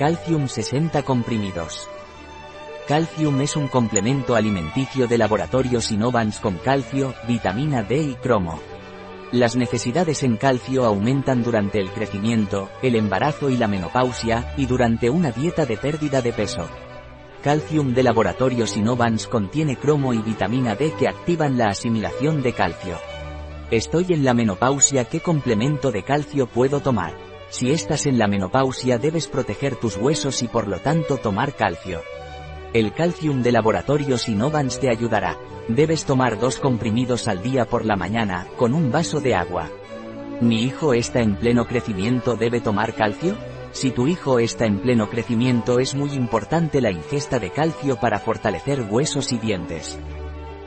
Calcium 60 comprimidos. Calcium es un complemento alimenticio de laboratorios Innovans con calcio, vitamina D y cromo. Las necesidades en calcio aumentan durante el crecimiento, el embarazo y la menopausia, y durante una dieta de pérdida de peso. Calcium de laboratorios Innovans contiene cromo y vitamina D que activan la asimilación de calcio. Estoy en la menopausia, ¿qué complemento de calcio puedo tomar? Si estás en la menopausia debes proteger tus huesos y por lo tanto tomar calcio. El calcium de laboratorios Innovans te ayudará. Debes tomar dos comprimidos al día por la mañana, con un vaso de agua. ¿Mi hijo está en pleno crecimiento debe tomar calcio? Si tu hijo está en pleno crecimiento es muy importante la ingesta de calcio para fortalecer huesos y dientes.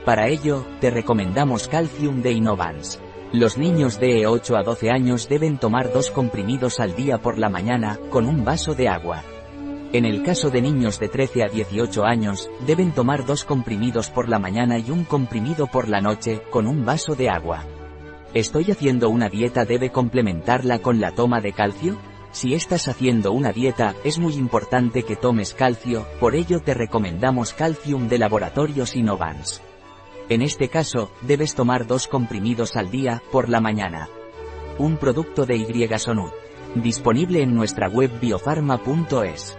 Para ello, te recomendamos Calcium de Innovans. Los niños de 8 a 12 años deben tomar dos comprimidos al día por la mañana, con un vaso de agua. En el caso de niños de 13 a 18 años, deben tomar dos comprimidos por la mañana y un comprimido por la noche, con un vaso de agua. ¿Estoy haciendo una dieta debe complementarla con la toma de calcio? Si estás haciendo una dieta, es muy importante que tomes calcio, por ello te recomendamos Calcium de Laboratorios Innovans. En este caso, debes tomar dos comprimidos al día, por la mañana. Un producto de Y Disponible en nuestra web biofarma.es.